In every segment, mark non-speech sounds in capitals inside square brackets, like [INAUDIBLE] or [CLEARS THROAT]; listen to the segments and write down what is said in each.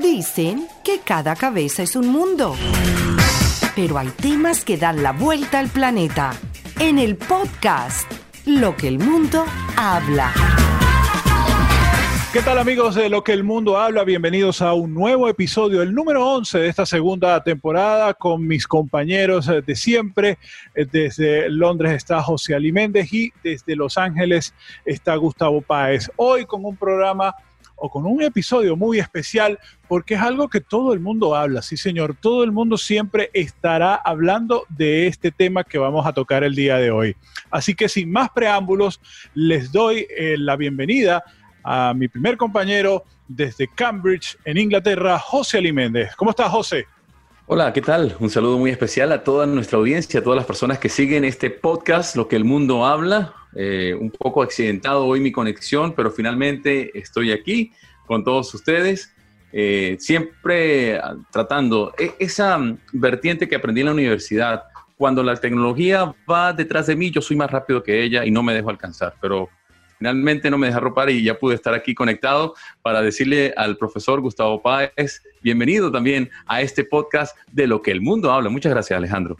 Dicen que cada cabeza es un mundo. Pero hay temas que dan la vuelta al planeta. En el podcast, Lo que el mundo habla. ¿Qué tal amigos de Lo que el mundo habla? Bienvenidos a un nuevo episodio, el número 11 de esta segunda temporada con mis compañeros de siempre. Desde Londres está José Aliméndez y desde Los Ángeles está Gustavo Páez. Hoy con un programa o con un episodio muy especial porque es algo que todo el mundo habla, sí señor, todo el mundo siempre estará hablando de este tema que vamos a tocar el día de hoy. Así que sin más preámbulos, les doy eh, la bienvenida a mi primer compañero desde Cambridge, en Inglaterra, José Aliméndez. ¿Cómo estás, José? Hola, ¿qué tal? Un saludo muy especial a toda nuestra audiencia, a todas las personas que siguen este podcast, Lo que el mundo habla. Eh, un poco accidentado hoy mi conexión, pero finalmente estoy aquí con todos ustedes. Eh, siempre tratando e, esa vertiente que aprendí en la universidad. Cuando la tecnología va detrás de mí, yo soy más rápido que ella y no me dejo alcanzar. Pero finalmente no me deja ropar y ya pude estar aquí conectado para decirle al profesor Gustavo Páez, bienvenido también a este podcast de lo que el mundo habla. Muchas gracias, Alejandro.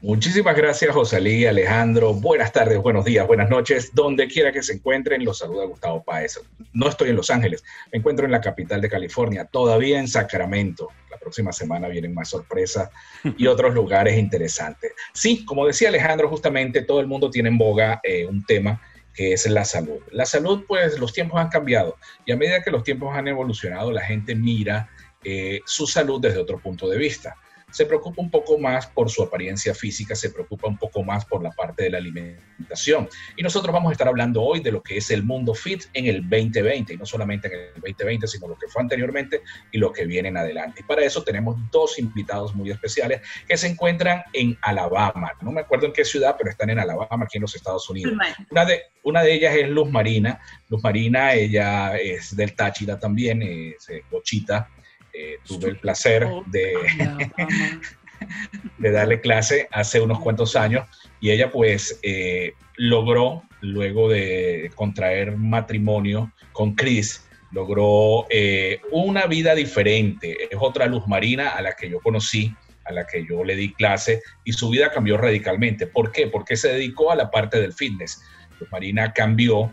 Muchísimas gracias, José Luis, Alejandro. Buenas tardes, buenos días, buenas noches. Donde quiera que se encuentren, los saluda Gustavo Páez. No estoy en Los Ángeles, me encuentro en la capital de California, todavía en Sacramento. La próxima semana vienen más sorpresas y [LAUGHS] otros lugares interesantes. Sí, como decía Alejandro, justamente todo el mundo tiene en boga eh, un tema que es la salud. La salud, pues los tiempos han cambiado y a medida que los tiempos han evolucionado, la gente mira eh, su salud desde otro punto de vista se preocupa un poco más por su apariencia física, se preocupa un poco más por la parte de la alimentación. Y nosotros vamos a estar hablando hoy de lo que es el mundo fit en el 2020, y no solamente en el 2020, sino lo que fue anteriormente y lo que viene en adelante. Y para eso tenemos dos invitados muy especiales que se encuentran en Alabama. No me acuerdo en qué ciudad, pero están en Alabama, aquí en los Estados Unidos. Una de, una de ellas es Luz Marina. Luz Marina, ella es del Táchira también, es bochita eh, tuve el placer de, [LAUGHS] de darle clase hace unos cuantos años y ella pues eh, logró, luego de contraer matrimonio con Chris, logró eh, una vida diferente. Es otra luz marina a la que yo conocí, a la que yo le di clase y su vida cambió radicalmente. ¿Por qué? Porque se dedicó a la parte del fitness. Luz Marina cambió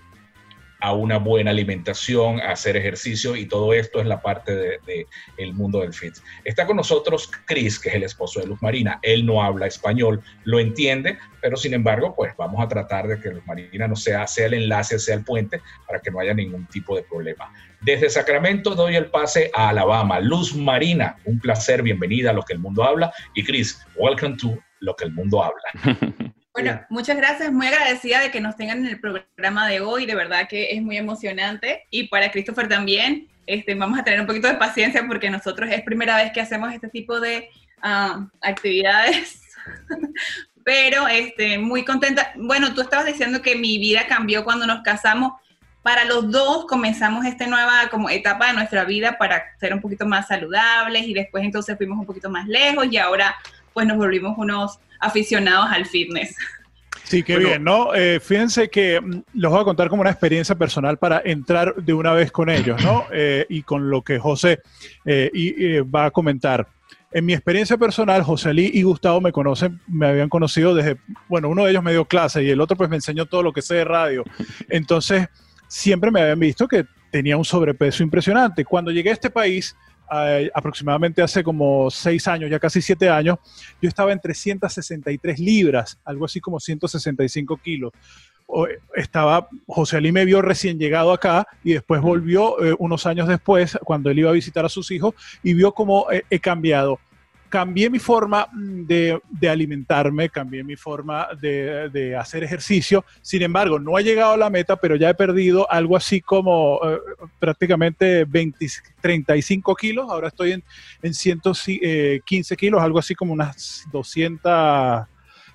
a una buena alimentación, a hacer ejercicio y todo esto es la parte del de, el mundo del fit. Está con nosotros Chris, que es el esposo de Luz Marina. Él no habla español, lo entiende, pero sin embargo, pues vamos a tratar de que Luz Marina no sea, sea el enlace, sea el puente para que no haya ningún tipo de problema. Desde Sacramento doy el pase a Alabama. Luz Marina, un placer, bienvenida a Lo que el mundo habla. Y Chris, welcome to Lo que el mundo habla. [LAUGHS] Bueno, muchas gracias, muy agradecida de que nos tengan en el programa de hoy, de verdad que es muy emocionante. Y para Christopher también, este, vamos a tener un poquito de paciencia porque nosotros es primera vez que hacemos este tipo de ah, actividades, [LAUGHS] pero este, muy contenta. Bueno, tú estabas diciendo que mi vida cambió cuando nos casamos. Para los dos comenzamos esta nueva como etapa de nuestra vida para ser un poquito más saludables y después entonces fuimos un poquito más lejos y ahora pues nos volvimos unos aficionados al fitness. Sí, qué bien, ¿no? Eh, fíjense que mm, los voy a contar como una experiencia personal para entrar de una vez con ellos, ¿no? [CLEARS THROAT] Eh, y con lo que José eh, y, va a comentar. En mi experiencia personal, José Lee y Gustavo me conocen, me habían conocido desde, bueno, uno de ellos me dio clase y el otro pues me enseñó todo lo que sé de radio. Entonces, siempre me habían visto que tenía un sobrepeso impresionante. Cuando llegué a este país, aproximadamente hace como seis años, ya casi siete años, yo estaba en 363 libras, algo así como 165 kilos. Estaba, José Ali me vio recién llegado acá y después volvió eh, unos años después, cuando él iba a visitar a sus hijos, y vio cómo he cambiado cambié mi forma mm, de, alimentarme, cambié mi forma de, hacer ejercicio. Sin embargo, no he llegado a la meta, pero ya he perdido algo así como eh, prácticamente 20, 35 kilos. Ahora estoy en, en 115 eh, kilos, algo así como unas 200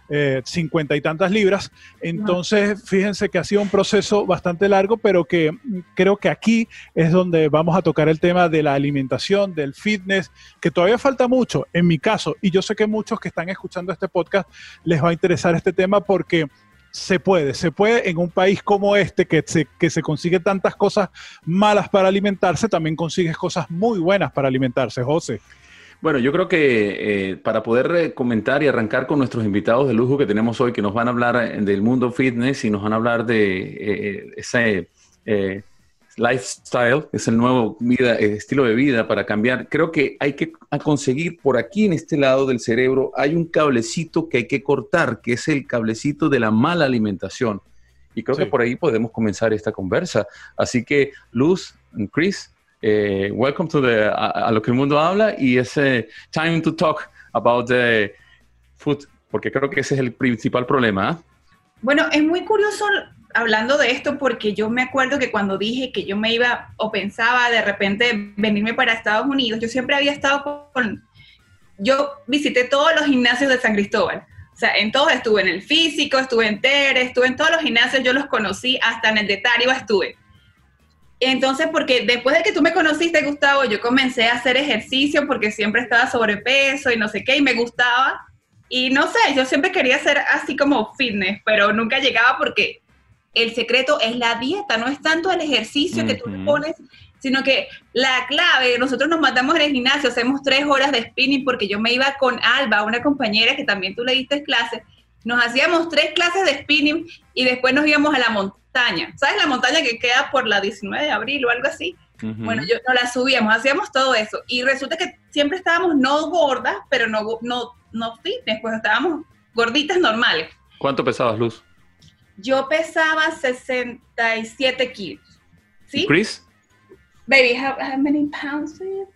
eh, cincuenta y tantas libras. Entonces, fíjense que ha sido un proceso bastante largo, pero que mm, creo que aquí es donde vamos a tocar el tema de la alimentación, del fitness, que todavía falta mucho en mi caso, y yo sé que muchos que están escuchando este podcast les va a interesar este tema porque se puede, se puede en un país como este que se, que se consigue tantas cosas malas para alimentarse, también consigues cosas muy buenas para alimentarse, José. Bueno, yo creo que eh, para poder eh, comentar y arrancar con nuestros invitados de lujo que tenemos hoy, que nos van a hablar eh, del mundo fitness y nos van a hablar de ese lifestyle, es el nuevo vida, estilo de vida para cambiar. Creo que hay que conseguir por aquí en este lado del cerebro, hay un cablecito que hay que cortar, que es el cablecito de la mala alimentación. Y creo que por ahí podemos comenzar esta conversa. Así que, Luz, Chris, eh, welcome to the, a, lo que el mundo habla y es time to talk about the food, porque creo que ese es el principal problema. ¿ah? Bueno, es muy curioso hablando de esto porque yo me acuerdo que cuando dije que yo me iba o pensaba de repente venirme para Estados Unidos, yo siempre había estado con, yo visité todos los gimnasios de San Cristóbal. O sea, en todos estuve, en el físico, estuve en Tere, estuve en todos los gimnasios, yo los conocí, hasta en el de Tariba estuve. Entonces, porque después de que tú me conociste, Gustavo, yo comencé a hacer ejercicio porque siempre estaba sobrepeso y no sé qué, y me gustaba. Y no sé, yo siempre quería ser así como fitness, pero nunca llegaba porque el secreto es la dieta, no es tanto el ejercicio que tú le pones, sino que la clave, nosotros nos matamos en el gimnasio, hacemos tres horas de spinning porque yo me iba con Alba, una compañera que también tú le diste clases, nos hacíamos tres clases de spinning y después nos íbamos a la montaña. ¿Sabes la montaña que queda por la 19 de abril o algo así? Bueno, yo no la subíamos, hacíamos todo eso. Y resulta que siempre estábamos no gordas, pero no, no, no fitness, pues estábamos gorditas normales. ¿Cuánto pesabas, Luz? Yo pesaba 67 kilos. ¿Sí? Chris? Baby, how, many pounds do you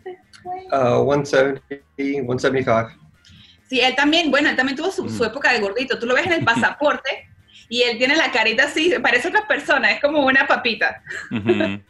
Uh, 170, 175. Sí, él también, bueno, él también tuvo su, mm. época de gordito. Tú lo ves en el [LAUGHS] pasaporte y él tiene la carita así, parece otra persona, es como una papita. [LAUGHS]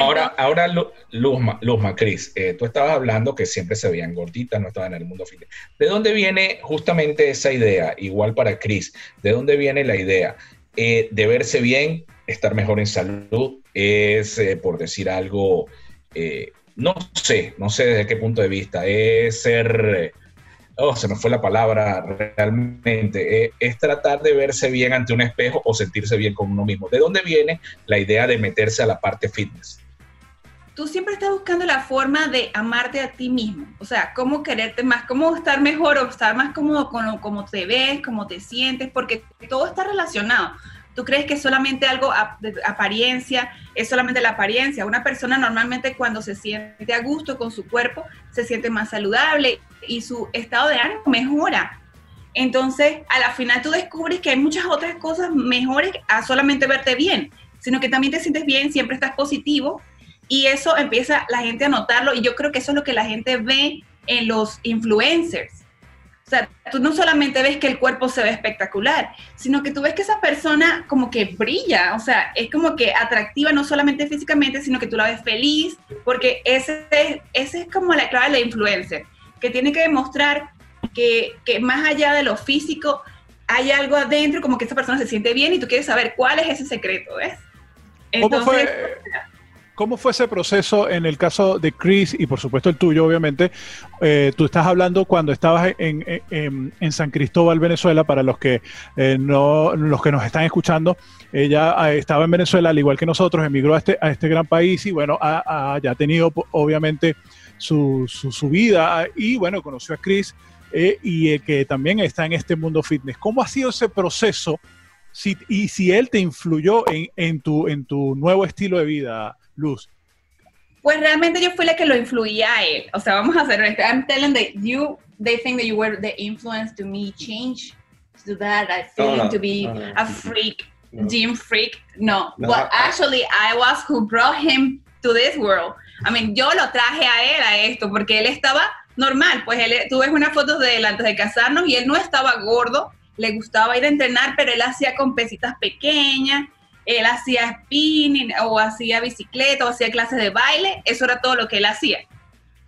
ahora, ahora Luzma, Luzma Cris, eh, tú estabas hablando que siempre se veían gorditas, no estaban en el mundo fitness. ¿De dónde viene justamente esa idea? Igual para Cris, ¿de dónde viene la idea? Eh, de verse bien, estar mejor en salud, es, eh, por decir algo, eh, no sé, no sé desde qué punto de vista, es ser, oh, se me fue la palabra realmente, es tratar de verse bien ante un espejo o sentirse bien con uno mismo. ¿De dónde viene la idea de meterse a la parte fitness? tú siempre estás buscando la forma de amarte a ti mismo, o sea, cómo quererte más, cómo estar mejor o estar más cómodo con cómo te ves, cómo te sientes, porque todo está relacionado. Tú crees que solamente algo de apariencia, es solamente la apariencia. Una persona normalmente cuando se siente a gusto con su cuerpo, se siente más saludable y su estado de ánimo mejora. Entonces, a la final tú descubres que hay muchas otras cosas mejores a solamente verte bien, sino que también te sientes bien, siempre estás positivo y eso empieza la gente a notarlo y yo creo que eso es lo que la gente ve en los influencers. O sea, tú no solamente ves que el cuerpo se ve espectacular, sino que tú ves que esa persona como que brilla, o sea, es como que atractiva no solamente físicamente, sino que tú la ves feliz, porque ese, ese es como la clave de la influencer, que tiene que demostrar que, que más allá de lo físico hay algo adentro, como que esa persona se siente bien y tú quieres saber cuál es ese secreto, ¿ves? Entonces, ¿Cómo fue? ¿Cómo fue ese proceso en el caso de Chris y por supuesto el tuyo, obviamente? Eh, tú estás hablando cuando estabas en, San Cristóbal, Venezuela, para los que, eh, no, los que nos están escuchando. Ella eh, estaba en Venezuela, al igual que nosotros, emigró a este, a este gran país y bueno, ha, ya ha tenido obviamente su, su, vida y bueno, conoció a Chris y que también está en este mundo fitness. ¿Cómo ha sido ese proceso? y si él te influyó en, en, tu, en tu nuevo estilo de vida, Luz? Pues realmente yo fui la que lo influía a él. O sea, vamos a hacer esto. I'm telling that you, they think that you were the influence to me change to that. I feel no, no, to be no, a freak, gym freak. No, but actually I was who brought him to this world. I mean, yo lo traje a él a esto porque él estaba normal. Pues él, tú ves unas fotos de él antes de casarnos y él no estaba gordo. Le gustaba ir a entrenar, pero él hacía con pesitas pequeñas él hacía spinning o hacía bicicleta o hacía clases de baile, eso era todo lo que él hacía.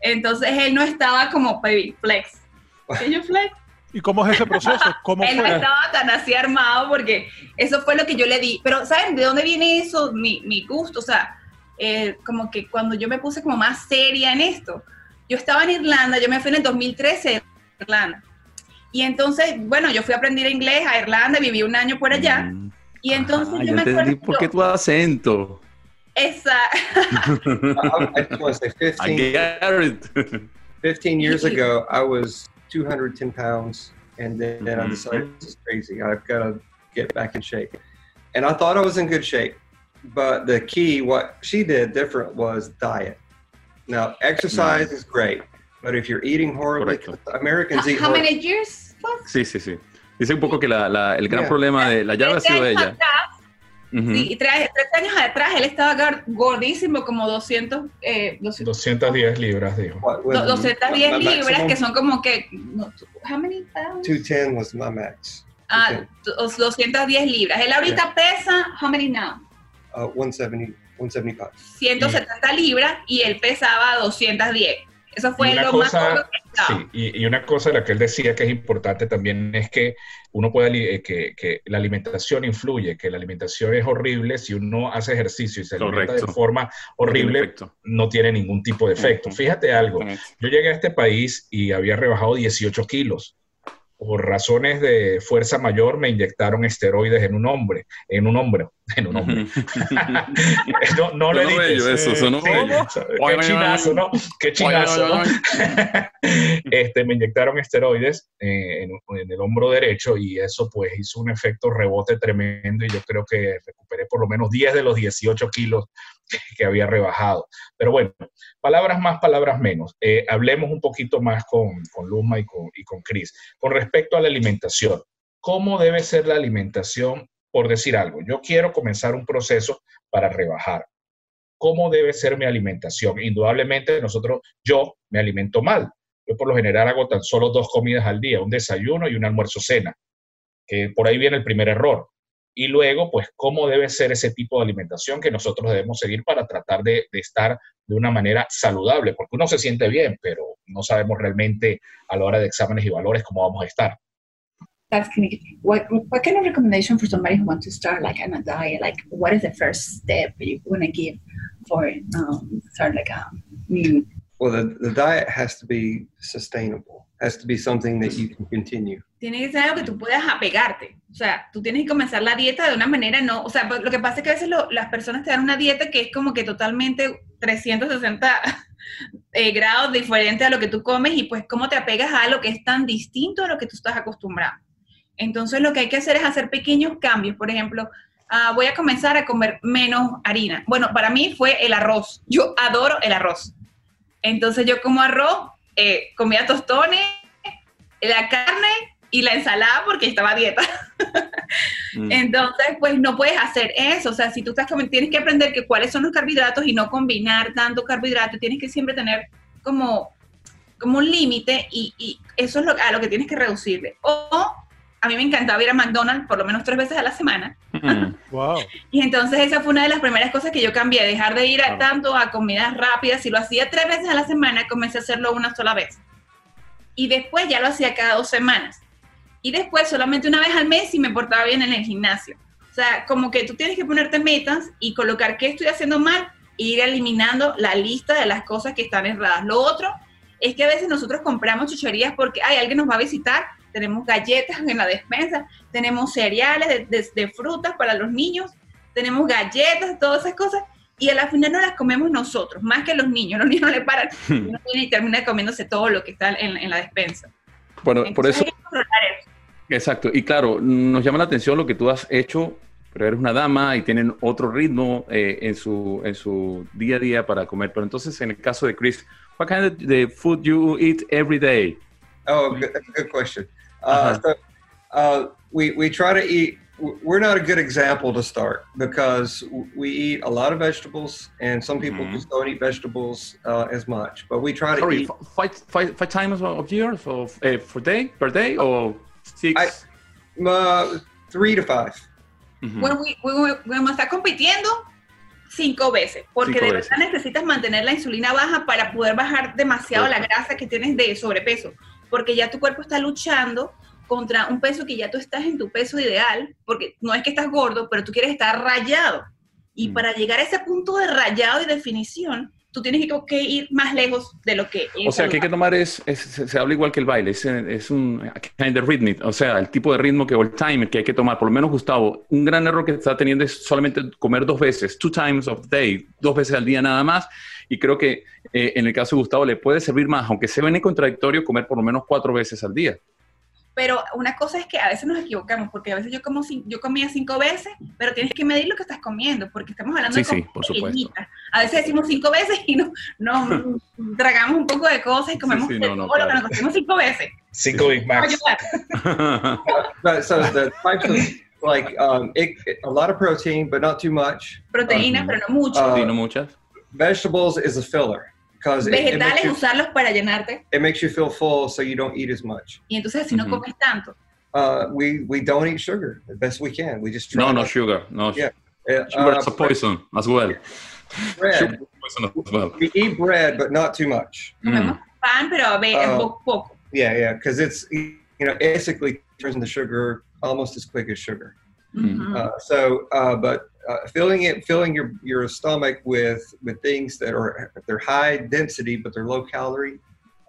Entonces él no estaba como baby flex. flex? ¿Y cómo es ese proceso? ¿Cómo él no estaba tan así armado porque eso fue lo que yo le di. Pero ¿saben de dónde viene eso? Mi, mi gusto, o sea, eh, como que cuando yo me puse como más seria en esto, yo estaba en Irlanda, yo me fui en el 2013 a Irlanda Y entonces, bueno, yo fui a aprender inglés a Irlanda, viví un año por allá. Mm. Y entonces ah, yo me entendí por qué tu acento. Esa. [LAUGHS] I just want to say 15, 15 years ago, I was 210 pounds, and then, then I decided this is crazy. I've got to get back in shape. And I thought I was in good shape, but the key, what she did different was diet. Now, exercise is great, but if you're eating horribly, Americans eat. How many years? Sí, sí, sí. Dice un poco que la, la, el gran yeah. problema de la llave ha sido ella. Sí, y tres, tres, años atrás él estaba gordísimo, como 200, eh, 210 libras, dijo. 210 libras, que son como que... how many pounds? 210 was my max. Ah, 210 libras. Él ahorita yeah. pesa, how many now? Uh, 170, 175. 170 libras y él pesaba 210. Eso fue lo cosa, más sí, y, y, una cosa de la que él decía que es importante también es que uno puede, eh, que, que, la alimentación influye, que la alimentación es horrible, si uno hace ejercicio y se alimenta de forma horrible, no tiene ningún tipo de efecto. Fíjate algo, yo llegué a este país y había rebajado 18 kilos por razones de fuerza mayor me inyectaron esteroides en un hombre, en un hombro, [LAUGHS] en un hombre. [LAUGHS] no, no lo dicho. Eso, eso no Qué chinazo, ¿no? Qué chinazo, ¿no? este, me inyectaron esteroides eh, en, en, el hombro derecho y eso pues hizo un efecto rebote tremendo y yo creo que recuperé por lo menos 10 de los 18 kilos que había rebajado. Pero bueno, palabras más, palabras menos. Eh, hablemos un poquito más con, con Luzma y con, y con Cris. Con respecto a la alimentación, ¿cómo debe ser la alimentación? Por decir algo, yo quiero comenzar un proceso para rebajar. ¿Cómo debe ser mi alimentación? Indudablemente nosotros, yo me alimento mal. Yo por lo general hago tan solo dos comidas al día, un desayuno y un almuerzo cena, que por ahí viene el primer error y luego, pues, cómo debe ser ese tipo de alimentación que nosotros debemos seguir para tratar de, de, estar de una manera saludable, porque uno se siente bien, pero no sabemos realmente a la hora de exámenes y valores cómo vamos a estar. That's what, what kind of recommendation for somebody who wants to start like on a diet? Like, what is the first step you want to give for um, start like a new? Well, the, the diet has to be sustainable. Has to be something that you can continue. Tiene que ser algo que tú puedas apegarte. O sea, tú tienes que comenzar la dieta de una manera no, o sea, lo que pasa es que a veces lo, las personas te dan una dieta que es como que totalmente 360 [LAUGHS] eh, grados diferente a lo que tú comes y pues cómo te apegas a lo que es tan distinto a lo que tú estás acostumbrado. Entonces lo que hay que hacer es hacer pequeños cambios. Por ejemplo, uh, voy a comenzar a comer menos harina. Bueno, para mí fue el arroz. Yo adoro el arroz. Entonces yo como arroz, eh, comía tostones, la carne y la ensalada porque estaba a dieta. mm. Entonces, pues no puedes hacer eso. O sea, si tú estás comiendo, tienes que aprender que cuáles son los carbohidratos y no combinar tanto carbohidrato. Tienes que siempre tener como, como un límite y, y, eso es lo, a lo que tienes que reducirle. O a mí me encantaba ir a McDonald's por lo menos tres veces a la semana. Mm. [LAUGHS] wow. Y entonces esa fue una de las primeras cosas que yo cambié, dejar de ir a, tanto a comidas rápidas. Si lo hacía tres veces a la semana, comencé a hacerlo una sola vez. Y después ya lo hacía cada dos semanas. Y después solamente una vez al mes y me portaba bien en el gimnasio. O sea, como que tú tienes que ponerte metas y colocar qué estoy haciendo mal e ir eliminando la lista de las cosas que están erradas. Lo otro es que a veces nosotros compramos chucherías porque hay alguien nos va a visitar tenemos galletas en la despensa, tenemos cereales de, de, de, frutas para los niños, tenemos galletas, todas esas cosas, y a la final no las comemos nosotros, más que los niños. [LAUGHS] Los niños no le paran [LAUGHS] y terminan comiéndose todo lo que está en, en la despensa. Bueno, Entonces, por eso. Exacto, y claro, nos llama la atención lo que tú has hecho, pero eres una dama y tienen otro ritmo eh, en, su, en su día a día para comer. Pero entonces, en el caso de Chris, what kind of the food you eat every day? Oh, good, good question. Uh, so, uh, we, we try to eat, we're not a good example to start because we eat a lot of vegetables and some people mm-hmm. just don't eat vegetables uh, as much. But we try to Sorry, eat. Five, five, five times of year for, uh, for day, per day or six? I, uh, three to five. Mm-hmm. When we, when we, when está compitiendo, cinco veces, porque cinco de verdad necesitas mantener la insulina baja para poder bajar demasiado la grasa que tienes de sobrepeso porque ya tu cuerpo está luchando contra un peso que ya tú estás en tu peso ideal, porque no es que estás gordo, pero tú quieres estar rayado. Y mm. para llegar a ese punto de rayado y definición, tú tienes que, ir más lejos de lo que O sea, que hay que tomar es, se, habla igual que el baile, es, es un kind of rhythm, o sea, el tipo de ritmo que, o el time que hay que tomar. Por lo menos, Gustavo, un gran error que está teniendo es solamente comer dos veces, two times of the day, dos veces al día nada más. Y creo que eh, en el caso de Gustavo le puede servir más, aunque se ven contradictorio, comer por lo menos cuatro veces al día. Pero una cosa es que a veces nos equivocamos, porque a veces yo como yo comía cinco veces, pero tienes que medir lo que estás comiendo, porque estamos hablando de sí, por supuesto. A veces decimos cinco veces y no, no [LAUGHS] tragamos un poco de cosas y comemos sí, no, no, lo que nos comimos cinco veces. Cinco Big Macs. [LAUGHS] so the types of like um, it, a lot of protein, but not too much. Proteína, um, pero no mucho. Uh, sí, no muchas. Vegetables is a filler. Vegetales, usarlos para llenarte. It makes you feel full, so you don't eat as much. Y entonces si no comes tanto. Uh, we we don't eat sugar the best we can. We just try no, no sugar, no. Yeah. Uh, sugar is a poison as well. Bread. as well. We eat bread, but not too much. Mm. pan, pero a uh, poco. Yeah, yeah, because it's you know basically turns into sugar almost as quick as sugar. Mm-hmm. Uh, so, uh, but uh, filling it, filling your your stomach with with things that are they're high density but they're low calorie.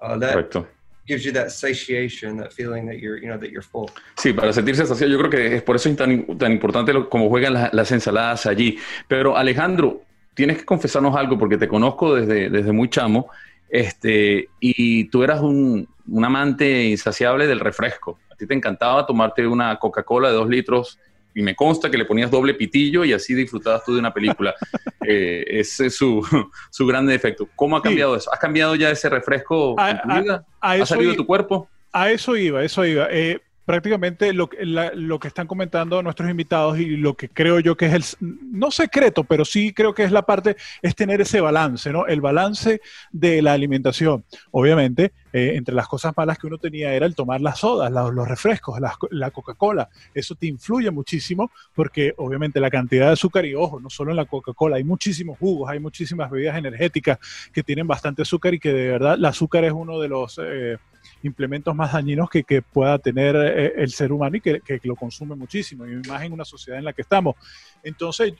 Uh, that Correcto. gives you that satiation, that feeling that you're, you know, that you're full. Sí, para sentirse saciado, yo creo que es por eso es tan, tan importante lo, como juegan las, las ensaladas allí. Pero Alejandro, tienes que confesarnos algo porque te conozco desde, desde muy chamo, este, y tú eras un, un amante insaciable del refresco. A ti te encantaba tomarte una Coca-Cola de dos litros y me consta que le ponías doble pitillo y así disfrutabas tú de una película. [LAUGHS] eh, ese es su, [LAUGHS] su gran defecto. ¿Cómo ha cambiado eso? ¿Has cambiado ya ese refresco a, en tu vida? ¿Ha salido de tu cuerpo? A eso iba, eso iba. Eh, prácticamente lo, lo, que están comentando nuestros invitados y lo que creo yo que es el, no secreto, pero sí creo que es la parte, es tener ese balance, ¿no? El balance de la alimentación. Obviamente, eh, entre las cosas malas que uno tenía era el tomar las sodas, los refrescos, la, Coca-Cola. Eso te influye muchísimo porque obviamente la cantidad de azúcar, y ojo, no solo en la Coca-Cola, hay muchísimos jugos, hay muchísimas bebidas energéticas que tienen bastante azúcar y que de verdad el azúcar es uno de los... Eh, implementos más dañinos que, que pueda tener eh, el ser humano y que, que, lo consume muchísimo, y más en una sociedad en la que estamos. Entonces,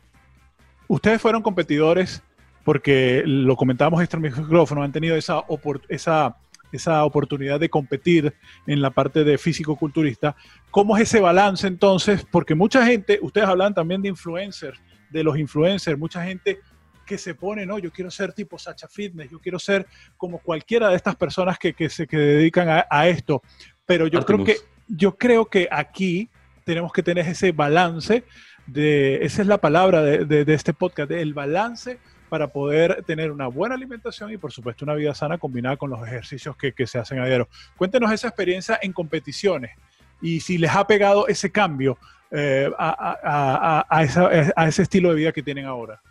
ustedes fueron competidores porque lo comentábamos este micrófono, han tenido esa, esa, esa oportunidad de competir en la parte de físico-culturista. ¿Cómo es ese balance entonces? Porque mucha gente, ustedes hablan también de influencers, de los influencers, mucha gente que se pone, no, yo quiero ser tipo Sacha Fitness, yo quiero ser como cualquiera de estas personas que, que se que dedican a, esto. Pero yo creo que yo creo que aquí tenemos que tener ese balance de, esa es la palabra de, de, este podcast, el balance para poder tener una buena alimentación y por supuesto una vida sana combinada con los ejercicios que, que se hacen a diario. Cuéntenos esa experiencia en competiciones y si les ha pegado ese cambio eh, a, a, a, a ese estilo de vida que tienen ahora.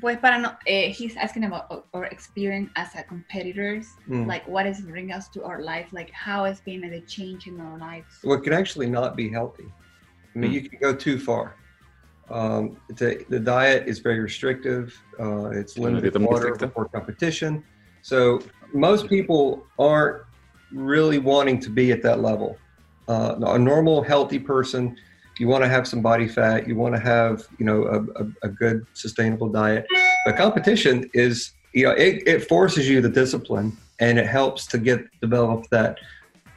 Pues para no, uh, he's asking about our experience as a competitors, mm. like what is bringing us to our life, like how has been the change in our lives. Well, it can actually not be healthy. I mean, mm. you can go too far. Um, the, the diet is very restrictive. Uh, it's limited water for competition. So most people aren't really wanting to be at that level. Uh, a normal, healthy person you want to have some body fat, you want to have, you know, a, a, a good sustainable diet. But competition is, you know, it, it, forces you the discipline and it helps to get develop that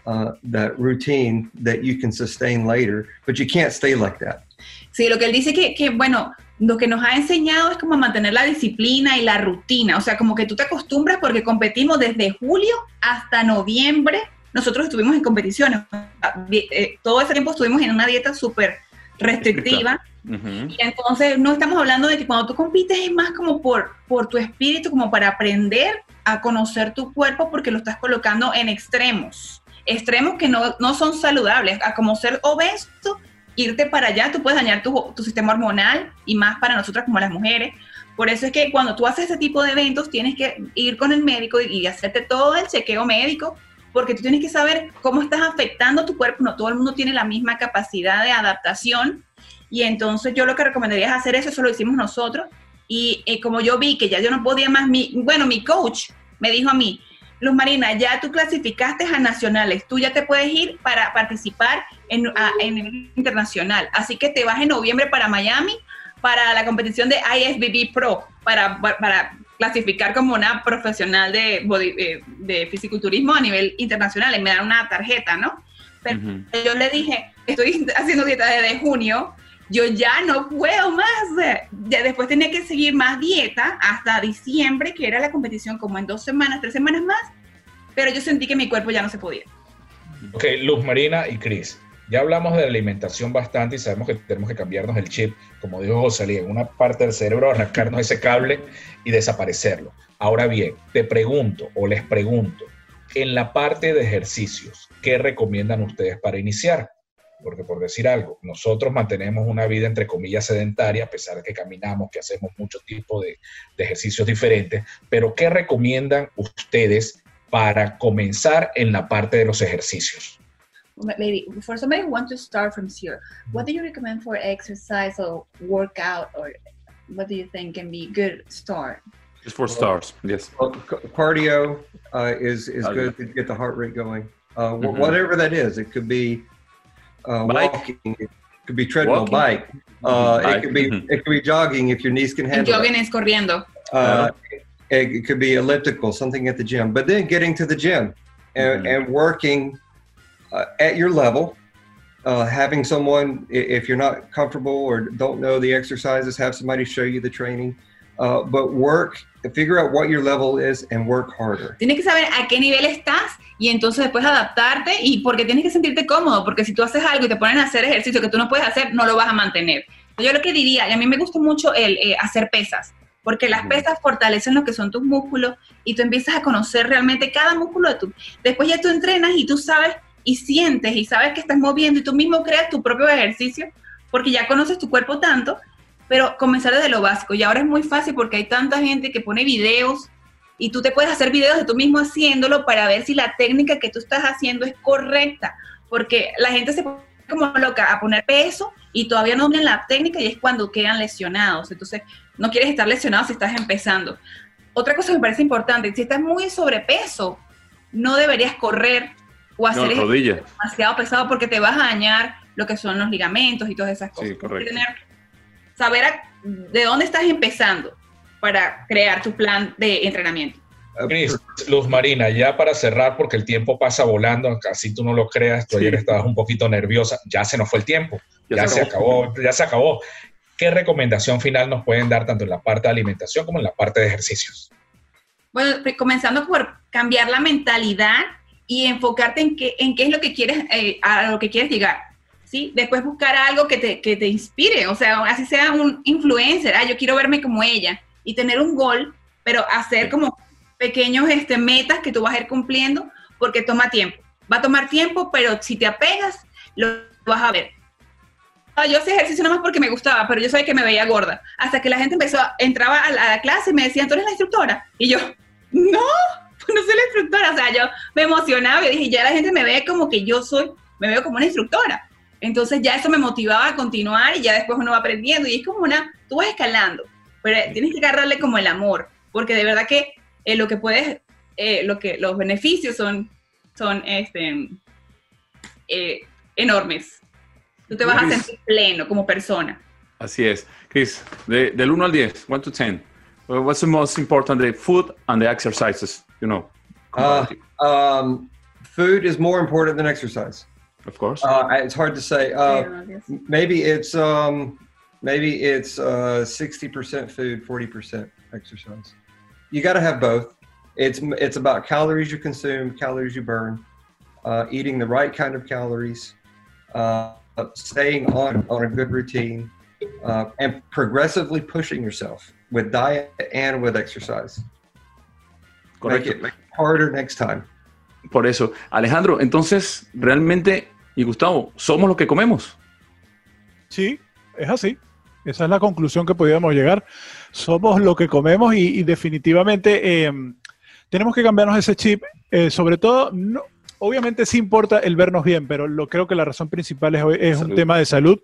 uh, that routine that you can sustain later, but you can't stay like that. Sí, lo que él dice que, que, bueno, lo que nos ha enseñado es como mantener la disciplina y la rutina, o sea, como que tú te acostumbras porque competimos desde julio hasta noviembre nosotros estuvimos en competiciones. Eh, todo ese tiempo estuvimos en una dieta súper restrictiva. Y entonces no estamos hablando de que cuando tú compites es más como por, por tu espíritu, como para aprender a conocer tu cuerpo porque lo estás colocando en extremos. Extremos que no, no son saludables. A como ser obeso, irte para allá, tú puedes dañar tu, tu sistema hormonal y más para nosotras como las mujeres. Por eso es que cuando tú haces ese tipo de eventos tienes que ir con el médico y, y hacerte todo el chequeo médico porque tú tienes que saber cómo estás afectando tu cuerpo. No todo el mundo tiene la misma capacidad de adaptación. Y entonces yo lo que recomendaría es hacer eso, eso lo hicimos nosotros. Y eh, como yo vi que ya yo no podía más, mi, bueno, mi coach me dijo a mí, Luz Marina, ya tú clasificaste a nacionales, tú ya te puedes ir para participar en, en el internacional. Así que te vas en noviembre para Miami, para la competición de IFBB Pro, para, para clasificar como una profesional de, eh, de fisiculturismo a nivel internacional y me dan una tarjeta, ¿no? Pero yo le dije, estoy [LAUGHS] haciendo dieta desde junio, yo ya no puedo más. Ya después tenía que seguir más dieta hasta diciembre, que era la competición como en dos semanas, tres semanas más, pero yo sentí que mi cuerpo ya no se podía. Ok, Luz Marina y Cris. Ya hablamos de alimentación bastante y sabemos que tenemos que cambiarnos el chip, como dijo José en una parte del cerebro arrancarnos ese cable y desaparecerlo. Ahora bien, te pregunto o les pregunto, en la parte de ejercicios, ¿qué recomiendan ustedes para iniciar? Porque por decir algo, nosotros mantenemos una vida entre comillas sedentaria, a pesar de que caminamos, que hacemos muchos tipos de, de ejercicios diferentes, pero ¿qué recomiendan ustedes para comenzar en la parte de los ejercicios? Maybe for somebody who wants to start from zero, what do you recommend for exercise or workout, or what do you think can be good start? Just for stars, yes. Well, cardio uh, is is cardio. good to get the heart rate going. Uh, mm-hmm. Whatever that is, it could be uh, walking, it could be treadmill, walking. bike. Uh, bike. It could be mm-hmm. it could be jogging if your knees can handle. Jogging is corriendo. Uh, it, it, could be elliptical, something at the gym. But then getting to the gym and, mm-hmm. and working uh, at your level. Uh, having someone, if you're not comfortable or don't know the exercises, have somebody show you the training. Uh, but work, figure out what your level is and work harder. Tienes que saber a qué nivel estás y entonces después adaptarte y porque tienes que sentirte cómodo, porque si tú haces algo y te ponen a hacer ejercicio que tú no puedes hacer, no lo vas a mantener. Yo lo que diría, y a mí me gusta mucho el eh, hacer pesas, porque las pesas fortalecen lo que son tus músculos y tú empiezas a conocer realmente cada músculo de tu. Después ya tú entrenas y tú sabes y sientes y sabes que estás moviendo y tú mismo creas tu propio ejercicio porque ya conoces tu cuerpo tanto, pero comenzar desde lo básico. Y ahora es muy fácil porque hay tanta gente que pone videos y tú te puedes hacer videos de tú mismo haciéndolo para ver si la técnica que tú estás haciendo es correcta, porque la gente se pone como loca a poner peso y todavía no dominan la técnica y es cuando quedan lesionados. Entonces, no quieres estar lesionado si estás empezando. Otra cosa que me parece importante, si estás muy sobrepeso, no deberías correr o hacer demasiado pesado porque te vas a dañar lo que son los ligamentos y todas esas cosas. Sí, correcto. saber de dónde estás empezando para crear tu plan de entrenamiento. Cris, Luz Marina, ya para cerrar, porque el tiempo pasa volando, casi tú no lo creas, tú ayer estabas un poquito nerviosa, ya se nos fue el tiempo, ya, se, acabó. ya se acabó. ¿Qué recomendación final nos pueden dar tanto en la parte de alimentación como en la parte de ejercicios? Bueno, comenzando por cambiar la mentalidad y enfocarte en qué, en qué es lo que quieres, eh, a lo que quieres llegar. ¿sí? Después buscar algo que te, que te inspire, o sea, así sea un influencer, ah, yo quiero verme como ella y tener un gol, pero hacer como pequeños este, metas que tú vas a ir cumpliendo porque toma tiempo. Va a tomar tiempo, pero si te apegas, lo vas a ver. Ah, yo hacía ejercicio nada más porque me gustaba, pero yo sabía que me veía gorda. Hasta que la gente empezó, entraba a la, a la clase y me decían, ¿tú eres la instructora? Y yo, no, [LAUGHS] no soy la instructora, o sea, yo me emocionaba, y dije, ya la gente me ve como que yo soy, me veo como una instructora. Entonces ya eso me motivaba a continuar y ya después uno va aprendiendo y es como una, tú vas escalando, pero tienes que agarrarle como el amor, porque de verdad que eh, lo que puedes, eh, lo que, los beneficios son, son este, eh, enormes. Tú te vas a sentir pleno como persona. Así es. Chris, de, del 1 al 10, 1 to 10, what's the most important, the food and the exercises? You know? Uh, um, food is more important than exercise. Of course. Uh, it's hard to say. Uh, maybe it's um, maybe it's uh, sixty percent food, forty percent exercise. You got to have both. It's it's about calories you consume, calories you burn, uh, eating the right kind of calories, uh, staying on on a good routine, uh, and progressively pushing yourself with diet and with exercise. Correcto. harder next time. Por eso, Alejandro, entonces, realmente, y Gustavo, ¿somos lo que comemos? Sí, es así. Esa es la conclusión que podíamos llegar. Somos lo que comemos y, definitivamente em, tenemos que cambiarnos ese chip. Eh, sobre todo, no, obviamente sí importa el vernos bien, pero lo, creo que la razón principal es, es un tema de salud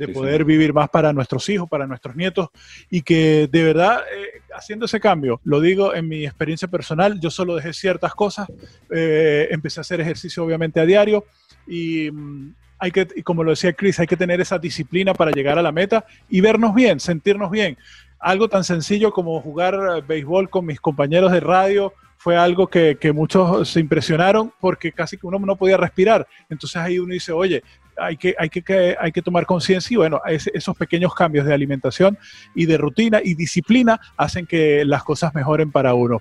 de poder vivir más para nuestros hijos, para nuestros nietos, y que de verdad, eh, haciendo ese cambio, lo digo en mi experiencia personal, yo solo dejé ciertas cosas, eh, empecé a hacer ejercicio obviamente a diario, y mm, hay que, como lo decía Chris, hay que tener esa disciplina para llegar a la meta y vernos bien, sentirnos bien. algo tan sencillo como jugar eh, béisbol con mis compañeros de radio fue algo que, muchos se impresionaron porque casi que uno no podía respirar. Entonces ahí uno dice, oye, hay que, hay que, hay que tomar conciencia y bueno, esos pequeños cambios de alimentación y de rutina y disciplina hacen que las cosas mejoren para uno.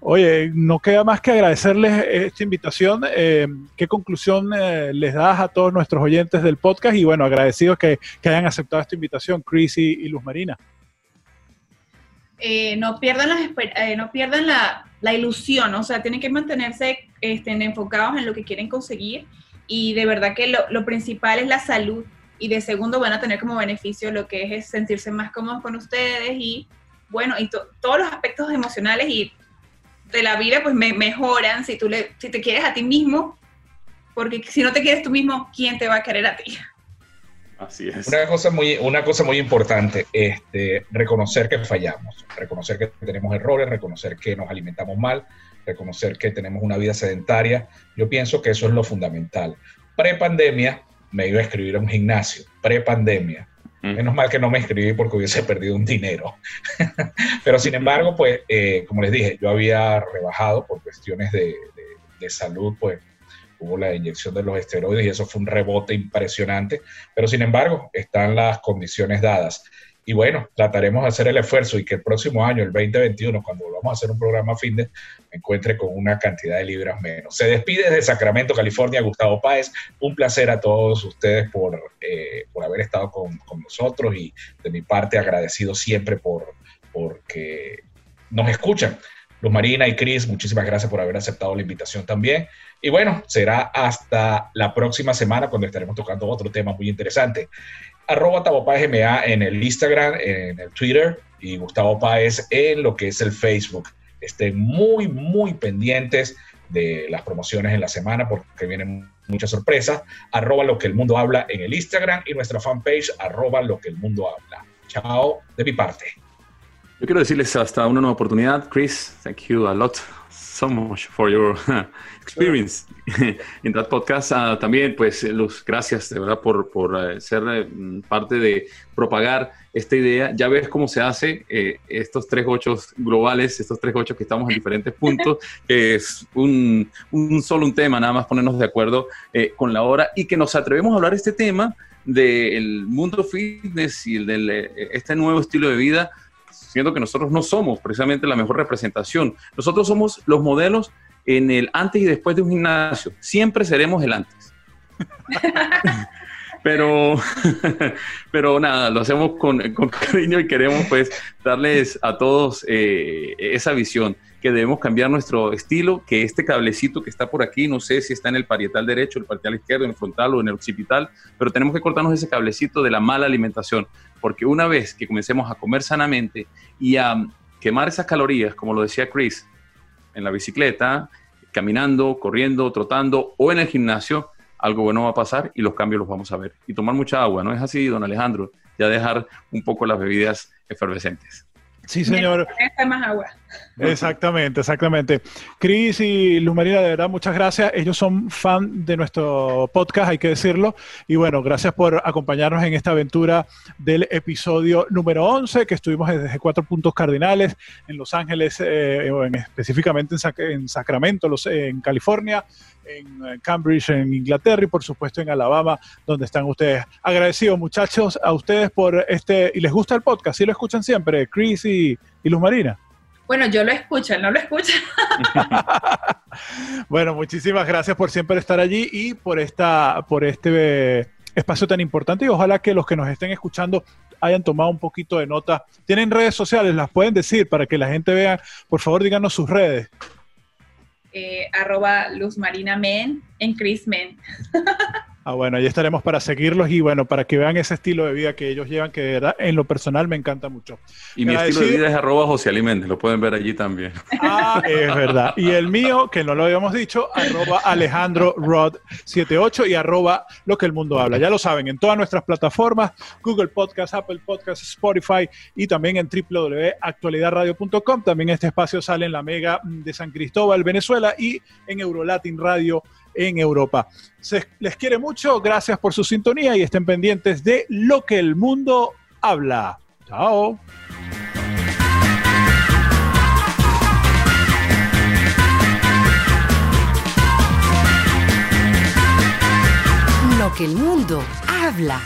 Oye, no queda más que agradecerles esta invitación. Eh, ¿Qué conclusión eh, les das a todos nuestros oyentes del podcast? Y bueno, agradecidos que, hayan aceptado esta invitación, Chris y Luz Marina. Eh, no pierdan, las, eh, no pierdan la, la, ilusión, o sea, tienen que mantenerse este, enfocados en lo que quieren conseguir y de verdad que lo, lo, principal es la salud y de segundo van a tener como beneficio lo que es, sentirse más cómodos con ustedes y bueno, y todos los aspectos emocionales y de la vida pues me mejoran si tú le, si te quieres a ti mismo, porque si no te quieres tú mismo, ¿quién te va a querer a ti? Así es. Una cosa muy, una cosa muy importante, este, reconocer que fallamos, reconocer que tenemos errores, reconocer que nos alimentamos mal, reconocer que tenemos una vida sedentaria. Yo pienso que eso es lo fundamental. Pre-pandemia me iba a escribir a un gimnasio, pre-pandemia. Mm. Menos mal que no me escribí porque hubiese perdido un dinero. [LAUGHS] Pero sin embargo, pues, eh, como les dije, yo había rebajado por cuestiones de, de salud, pues hubo la inyección de los esteroides y eso fue un rebote impresionante, pero sin embargo están las condiciones dadas. Y bueno, trataremos de hacer el esfuerzo y que el próximo año, el 2021, cuando volvamos a hacer un programa fin de, me encuentre con una cantidad de libras menos. Se despide de Sacramento, California, Gustavo Páez. Un placer a todos ustedes por, eh, por haber estado con, con, nosotros y de mi parte agradecido siempre por porque nos escuchan. Luz Marina y Cris, muchísimas gracias por haber aceptado la invitación también. Y bueno, será hasta la próxima semana cuando estaremos tocando otro tema muy interesante. Arroba Tavo MA en el Instagram, en el Twitter y Gustavo Páez en lo que es el Facebook. Estén muy, muy pendientes de las promociones en la semana porque vienen muchas sorpresas. Arroba lo que el mundo habla en el Instagram y nuestra fanpage arroba lo que el mundo habla. Chao de mi parte. Yo quiero decirles hasta una nueva oportunidad. Chris, thank you a lot so much for your [LAUGHS] experience in that podcast. Uh, también, pues, Luz, gracias de verdad por, por uh, ser uh, parte de propagar esta idea. Ya ves cómo se hace eh, estos tres ocho globales, estos tres ocho que estamos en diferentes puntos, [LAUGHS] es un, un, solo un tema, nada más ponernos de acuerdo eh, con la hora y que nos atrevemos a hablar este tema del mundo fitness y del, de eh, este nuevo estilo de vida siendo que nosotros no somos precisamente la mejor representación. Nosotros somos los modelos en el antes y después de un gimnasio. Siempre seremos el antes. [LAUGHS] pero, [LAUGHS] pero nada, lo hacemos con, cariño y queremos pues darles a todos eh, esa visión que debemos cambiar nuestro estilo, que este cablecito que está por aquí, no sé si está en el parietal derecho, el parietal izquierdo, en el frontal o en el occipital, pero tenemos que cortarnos ese cablecito de la mala alimentación porque una vez que comencemos a comer sanamente y a quemar esas calorías, como lo decía Chris, en la bicicleta, caminando, corriendo, trotando o en el gimnasio, algo bueno va a pasar y los cambios los vamos a ver. Y tomar mucha agua, ¿no es así, don Alejandro? Ya dejar un poco las bebidas efervescentes. Sí, señor. más agua. Exactamente, exactamente. Cris y Luz Marina, de verdad, muchas gracias. Ellos son fan de nuestro podcast, hay que decirlo. Y bueno, gracias por acompañarnos en esta aventura del episodio número 11, que estuvimos desde cuatro puntos cardinales en Los Ángeles, eh, específicamente en, Sacramento, los, en California, en Cambridge, en Inglaterra y por supuesto en Alabama, donde están ustedes. Agradecidos muchachos a ustedes por este, y les gusta el podcast, si lo escuchan siempre, Chris y, Luz Marina. Bueno, yo lo escucho, no lo escucho. [LAUGHS] bueno, muchísimas gracias por siempre estar allí y por esta, por este espacio tan importante y ojalá que los que nos estén escuchando hayan tomado un poquito de nota. Tienen redes sociales, las pueden decir para que la gente vea. Por favor, díganos sus redes eh, arroba Luz Marina Men en Chris Men. Ah, bueno, ahí estaremos para seguirlos y bueno, para que vean ese estilo de vida que ellos llevan, que de verdad, en lo personal me encanta mucho. Y mi estilo de vida es arroba José lo pueden ver allí también. Ah, es verdad. Y el mío, que no lo habíamos dicho, arroba Alejandro Rod 78 y arroba lo que el mundo habla. Ya lo saben, en todas nuestras plataformas, Google Podcast, Apple Podcast, Spotify y también en www.actualidadradio.com. También este espacio sale en la Mega de San Cristóbal, Venezuela y en Eurolatin Radio en Europa. Les quiere mucho, gracias por su sintonía y estén pendientes de lo que el mundo habla. Chao. Lo que el mundo habla.